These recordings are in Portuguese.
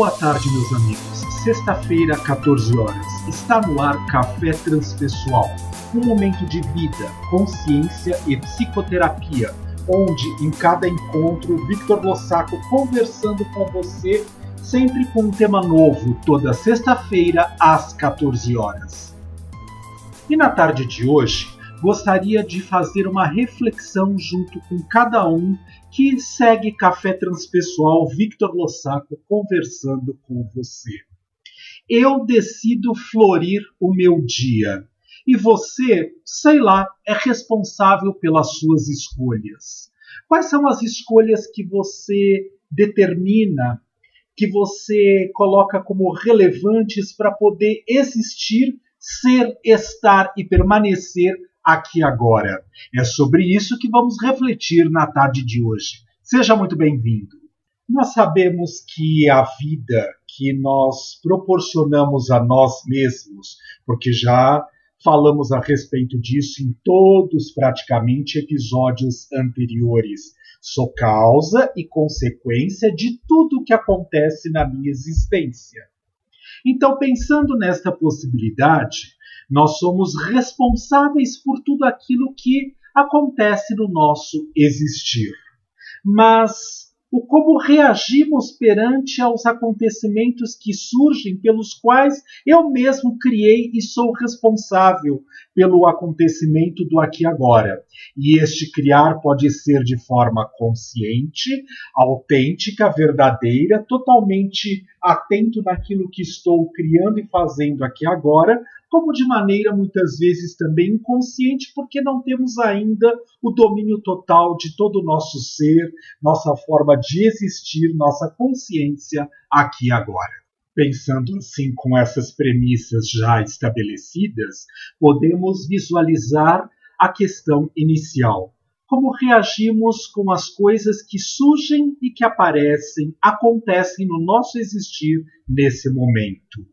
boa tarde, meus amigos. Sexta-feira, 14 horas. Está no ar Café Transpessoal, um momento de vida, consciência e psicoterapia, onde em cada encontro Victor Lossaco conversando com você, sempre com um tema novo, toda sexta-feira às 14 horas. E na tarde de hoje, gostaria de fazer uma reflexão junto com cada um que segue Café Transpessoal Victor Lossaco conversando com você. Eu decido florir o meu dia. E você, sei lá, é responsável pelas suas escolhas. Quais são as escolhas que você determina, que você coloca como relevantes para poder existir, ser, estar e permanecer aqui agora. É sobre isso que vamos refletir na tarde de hoje. Seja muito bem-vindo. Nós sabemos que a vida que nós proporcionamos a nós mesmos, porque já falamos a respeito disso em todos praticamente episódios anteriores. Sou causa e consequência de tudo o que acontece na minha existência. Então, pensando nesta possibilidade, nós somos responsáveis por tudo aquilo que acontece no nosso existir. Mas o como reagimos perante aos acontecimentos que surgem pelos quais eu mesmo criei e sou responsável pelo acontecimento do aqui e agora. E este criar pode ser de forma consciente, autêntica, verdadeira, totalmente atento naquilo que estou criando e fazendo aqui agora, como de maneira muitas vezes também inconsciente, porque não temos ainda o domínio total de todo o nosso ser, nossa forma de existir, nossa consciência aqui agora. Pensando assim com essas premissas já estabelecidas, podemos visualizar a questão inicial. Como reagimos com as coisas que surgem e que aparecem, acontecem no nosso existir nesse momento?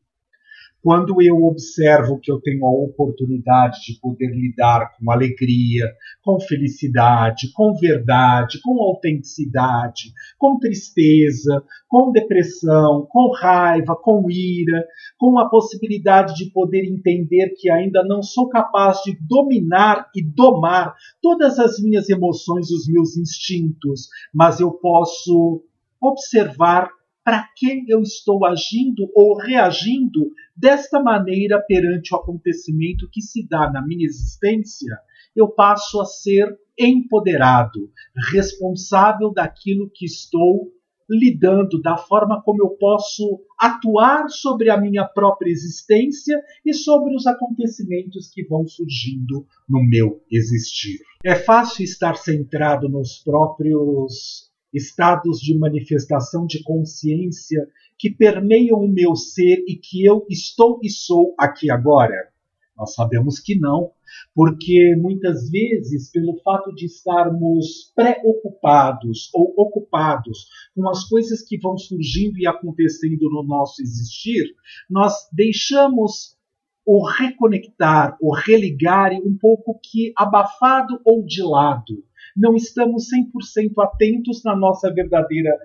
Quando eu observo que eu tenho a oportunidade de poder lidar com alegria, com felicidade, com verdade, com autenticidade, com tristeza, com depressão, com raiva, com ira, com a possibilidade de poder entender que ainda não sou capaz de dominar e domar todas as minhas emoções, os meus instintos, mas eu posso observar para que eu estou agindo ou reagindo desta maneira perante o acontecimento que se dá na minha existência, eu passo a ser empoderado, responsável daquilo que estou lidando, da forma como eu posso atuar sobre a minha própria existência e sobre os acontecimentos que vão surgindo no meu existir. É fácil estar centrado nos próprios estados de manifestação de consciência que permeiam o meu ser e que eu estou e sou aqui agora? Nós sabemos que não, porque muitas vezes, pelo fato de estarmos preocupados ou ocupados com as coisas que vão surgindo e acontecendo no nosso existir, nós deixamos o reconectar, o religar um pouco que abafado ou de lado não estamos 100% atentos na nossa verdadeira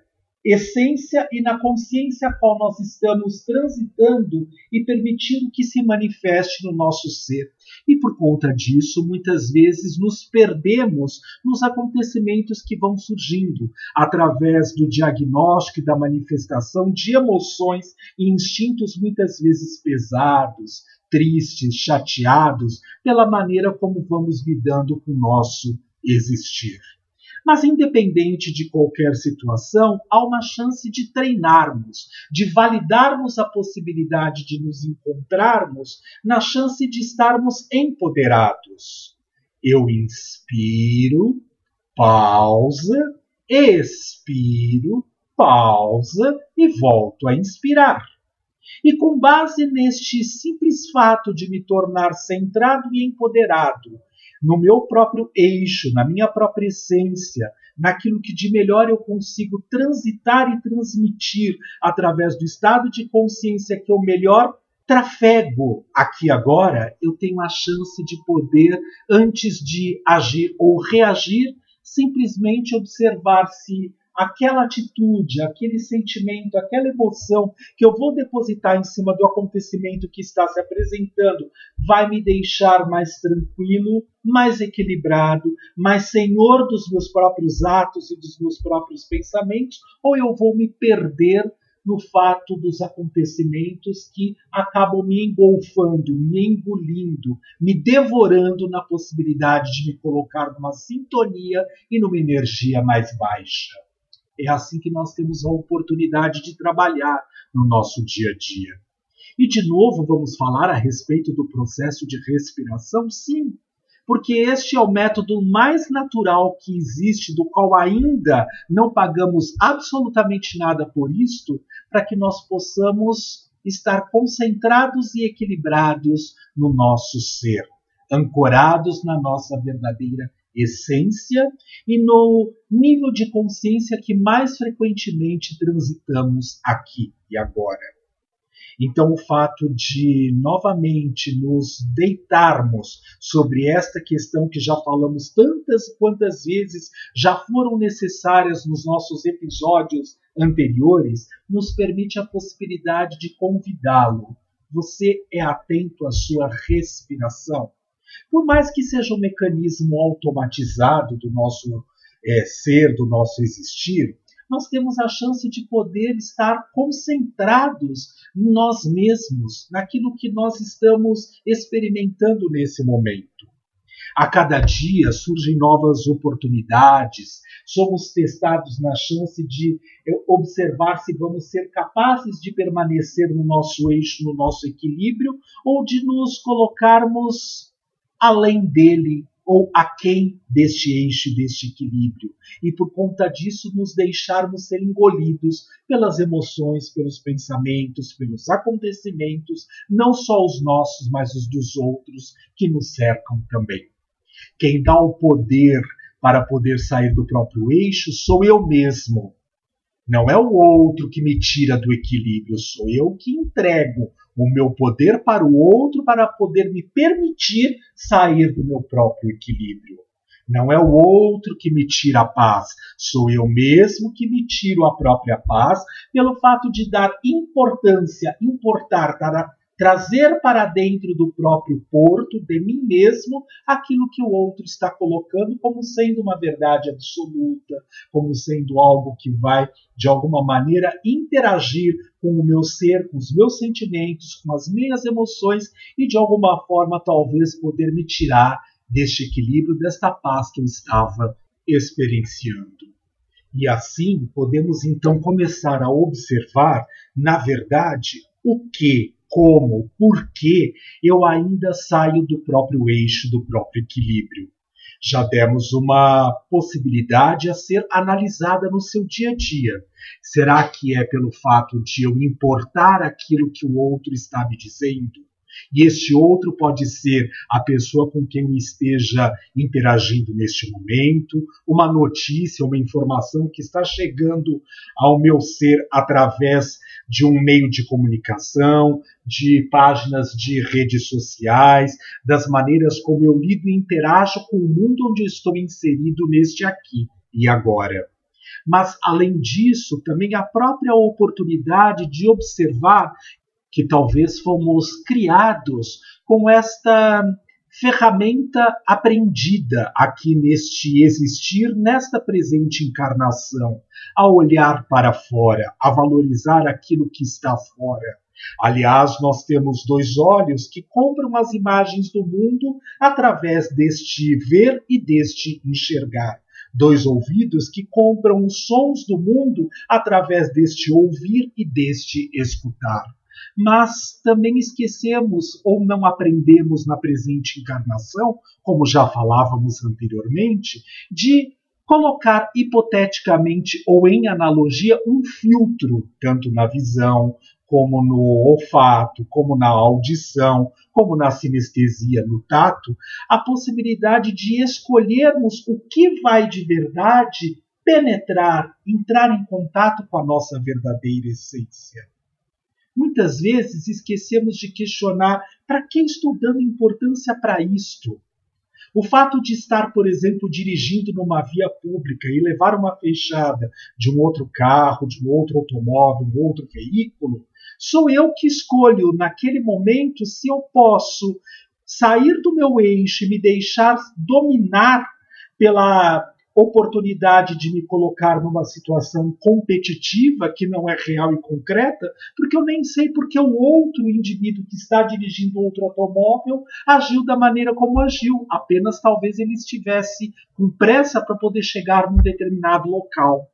essência e na consciência a qual nós estamos transitando e permitindo que se manifeste no nosso ser. E por conta disso, muitas vezes nos perdemos nos acontecimentos que vão surgindo através do diagnóstico e da manifestação de emoções e instintos muitas vezes pesados, tristes, chateados, pela maneira como vamos lidando com o nosso existir. Mas, independente de qualquer situação, há uma chance de treinarmos, de validarmos a possibilidade de nos encontrarmos na chance de estarmos empoderados. Eu inspiro, pausa, expiro, pausa e volto a inspirar. E com base neste simples fato de me tornar centrado e empoderado, no meu próprio eixo, na minha própria essência, naquilo que de melhor eu consigo transitar e transmitir através do estado de consciência que eu melhor trafego aqui agora, eu tenho a chance de poder, antes de agir ou reagir, simplesmente observar se aquela atitude, aquele sentimento, aquela emoção que eu vou depositar em cima do acontecimento que está se apresentando vai me deixar mais tranquilo, mais equilibrado, mais senhor dos meus próprios atos e dos meus próprios pensamentos, ou eu vou me perder no fato dos acontecimentos que acabam me engolfando, me engolindo, me devorando na possibilidade de me colocar numa sintonia e numa energia mais baixa. É assim que nós temos a oportunidade de trabalhar no nosso dia a dia. E de novo vamos falar a respeito do processo de respiração? Sim, porque este é o método mais natural que existe, do qual ainda não pagamos absolutamente nada por isto, para que nós possamos estar concentrados e equilibrados no nosso ser, ancorados na nossa verdadeira essência e no nível de consciência que mais frequentemente transitamos aqui e agora. Então, o fato de novamente nos deitarmos sobre esta questão que já falamos tantas e quantas vezes já foram necessárias nos nossos episódios anteriores, nos permite a possibilidade de convidá-lo. Você é atento à sua respiração? Por mais que seja um mecanismo automatizado do nosso é, ser, do nosso existir, nós temos a chance de poder estar concentrados em nós mesmos, naquilo que nós estamos experimentando nesse momento. A cada dia surgem novas oportunidades, somos testados na chance de eh, observar se vamos ser capazes de permanecer no nosso eixo, no nosso equilíbrio, ou de nos colocarmos além dele ou aquém deste eixo, deste equilíbrio, e por conta disso nos deixarmos ser engolidos pelas emoções, pelos pensamentos, pelos acontecimentos, não só os nossos, mas os dos outros que nos cercam também. Quem dá o poder para poder sair do próprio eixo sou eu mesmo. Não é o outro que me tira do equilíbrio, sou eu que entrego o meu poder para o outro para poder me permitir sair do meu próprio equilíbrio. Não é o outro que me tira a paz, sou eu mesmo que me tiro a própria paz pelo fato de dar importância, importar, dar trazer para dentro do próprio porto, de mim mesmo, aquilo que o outro está colocando como sendo uma verdade absoluta, como sendo algo que vai, de alguma maneira, interagir com o meu ser, com os meus sentimentos, com as minhas emoções e, de alguma forma, talvez poder me tirar deste equilíbrio, desta paz que eu estava experienciando. E assim podemos então começar a observar, na verdade, o que como, por que eu ainda saio do próprio eixo, do próprio equilíbrio. Já demos uma possibilidade a ser analisada no seu dia a dia. Será que é pelo fato de eu importar aquilo que o outro está me dizendo? E este outro pode ser a pessoa com quem eu esteja interagindo neste momento, uma notícia, uma informação que está chegando ao meu ser através de um meio de comunicação, de páginas de redes sociais, das maneiras como eu lido e interajo com o mundo onde estou inserido neste aqui e agora. Mas, além disso, também a própria oportunidade de observar que talvez fomos criados com esta ferramenta aprendida aqui neste existir, nesta presente encarnação, a olhar para fora, a valorizar aquilo que está fora. Aliás, nós temos dois olhos que compram as imagens do mundo através deste ver e deste enxergar. Dois ouvidos que compram os sons do mundo através deste ouvir e deste escutar mas também esquecemos ou não aprendemos na presente encarnação, como já falávamos anteriormente, de colocar hipoteticamente ou em analogia um filtro, tanto na visão, como no olfato, como na audição, como na sinestesia, no tato, a possibilidade de escolhermos o que vai de verdade penetrar, entrar em contato com a nossa verdadeira essência. Muitas vezes esquecemos de questionar para que estou dando importância para isto. O fato de estar, por exemplo, dirigindo numa via pública e levar uma fechada de um outro carro, de um outro automóvel, um outro veículo, sou eu que escolho naquele momento se eu posso sair do meu eixo e me deixar dominar pela oportunidade de me colocar numa situação competitiva que não é real e concreta, porque eu nem sei porque o outro indivíduo que está dirigindo outro automóvel agiu da maneira como agiu, apenas talvez ele estivesse com pressa para poder chegar num determinado local.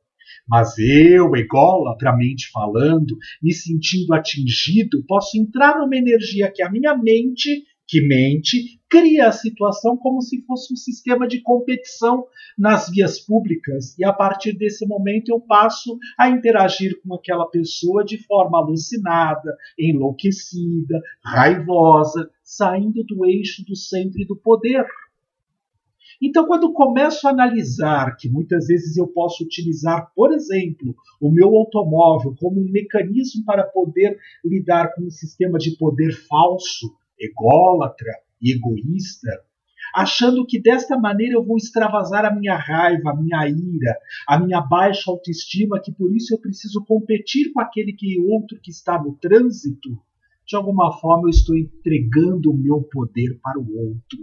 Mas eu, egolatramente falando, me sentindo atingido, posso entrar numa energia que a minha mente que mente, cria a situação como se fosse um sistema de competição nas vias públicas. E a partir desse momento eu passo a interagir com aquela pessoa de forma alucinada, enlouquecida, raivosa, saindo do eixo do centro e do poder. Então, quando começo a analisar que muitas vezes eu posso utilizar, por exemplo, o meu automóvel como um mecanismo para poder lidar com um sistema de poder falso, ególatra e egoísta, achando que desta maneira eu vou extravasar a minha raiva, a minha ira, a minha baixa autoestima, que por isso eu preciso competir com aquele que outro que está no trânsito, de alguma forma eu estou entregando o meu poder para o outro.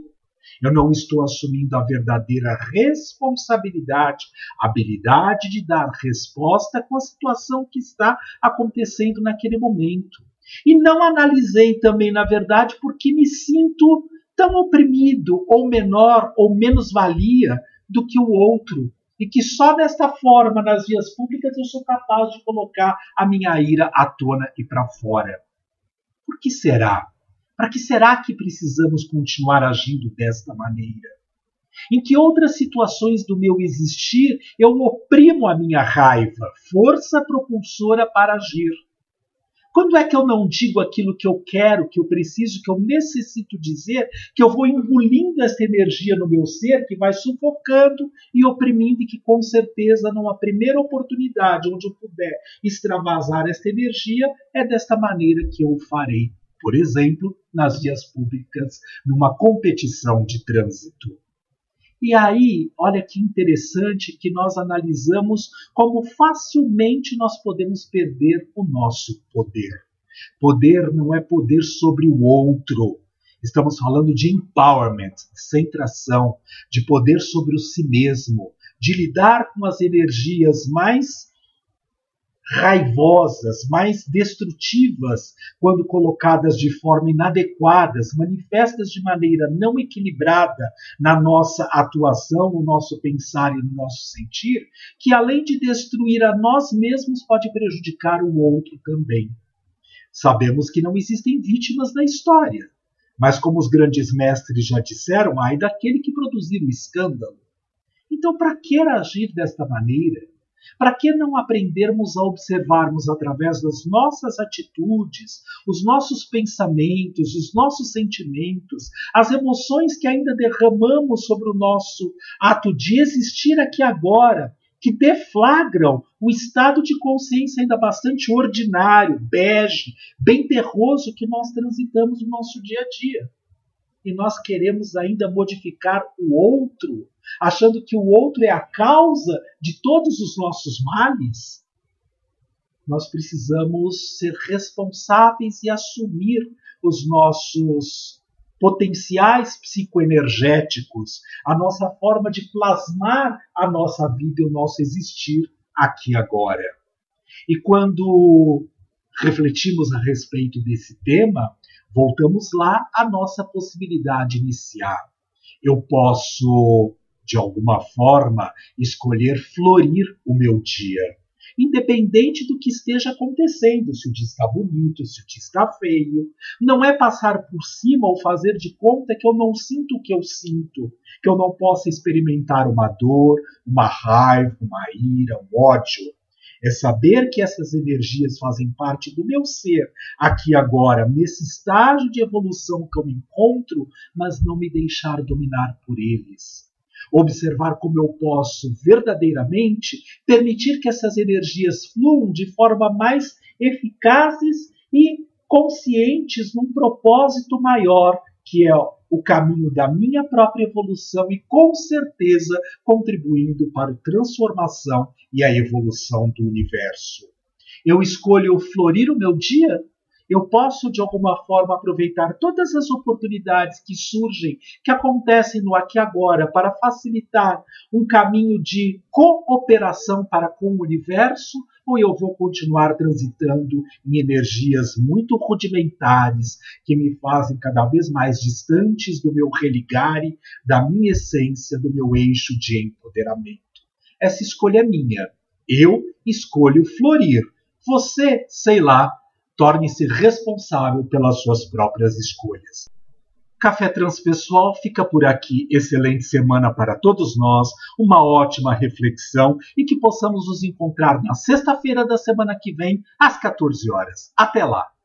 Eu não estou assumindo a verdadeira responsabilidade, habilidade de dar resposta com a situação que está acontecendo naquele momento. E não analisei também, na verdade, porque me sinto tão oprimido, ou menor, ou menos valia do que o outro. E que só desta forma, nas vias públicas, eu sou capaz de colocar a minha ira à tona e para fora. Por que será? Para que será que precisamos continuar agindo desta maneira? Em que outras situações do meu existir eu oprimo a minha raiva, força propulsora para agir? Quando é que eu não digo aquilo que eu quero, que eu preciso, que eu necessito dizer, que eu vou engolindo essa energia no meu ser, que vai sufocando e oprimindo, e que com certeza, numa primeira oportunidade onde eu puder extravasar essa energia, é desta maneira que eu o farei. Por exemplo, nas vias públicas, numa competição de trânsito. E aí, olha que interessante que nós analisamos como facilmente nós podemos perder o nosso poder. Poder não é poder sobre o outro. Estamos falando de empowerment, de centração, de poder sobre o si mesmo, de lidar com as energias mais raivosas, mais destrutivas, quando colocadas de forma inadequadas, manifestas de maneira não equilibrada na nossa atuação, no nosso pensar e no nosso sentir, que além de destruir a nós mesmos, pode prejudicar o outro também. Sabemos que não existem vítimas na história, mas como os grandes mestres já disseram, ai daquele que produzir o escândalo. Então, para que agir desta maneira? Para que não aprendermos a observarmos através das nossas atitudes, os nossos pensamentos, os nossos sentimentos, as emoções que ainda derramamos sobre o nosso ato de existir aqui agora, que deflagram o estado de consciência ainda bastante ordinário, bege, bem terroso que nós transitamos no nosso dia a dia? E nós queremos ainda modificar o outro achando que o outro é a causa de todos os nossos males, nós precisamos ser responsáveis e assumir os nossos potenciais psicoenergéticos, a nossa forma de plasmar a nossa vida e o nosso existir aqui agora. E quando refletimos a respeito desse tema, voltamos lá à nossa possibilidade inicial. Eu posso de alguma forma, escolher florir o meu dia. Independente do que esteja acontecendo, se o dia está bonito, se o dia está feio, não é passar por cima ou fazer de conta que eu não sinto o que eu sinto, que eu não possa experimentar uma dor, uma raiva, uma ira, um ódio. É saber que essas energias fazem parte do meu ser aqui agora, nesse estágio de evolução que eu me encontro, mas não me deixar dominar por eles. Observar como eu posso verdadeiramente permitir que essas energias fluam de forma mais eficazes e conscientes num propósito maior, que é o caminho da minha própria evolução e com certeza contribuindo para a transformação e a evolução do universo. Eu escolho florir o meu dia eu posso de alguma forma aproveitar todas as oportunidades que surgem, que acontecem no aqui e agora, para facilitar um caminho de cooperação para com o universo, ou eu vou continuar transitando em energias muito rudimentares que me fazem cada vez mais distantes do meu religare, da minha essência, do meu eixo de empoderamento? Essa escolha é minha. Eu escolho florir. Você, sei lá, torne-se responsável pelas suas próprias escolhas. Café Transpessoal fica por aqui. Excelente semana para todos nós, uma ótima reflexão e que possamos nos encontrar na sexta-feira da semana que vem, às 14 horas. Até lá!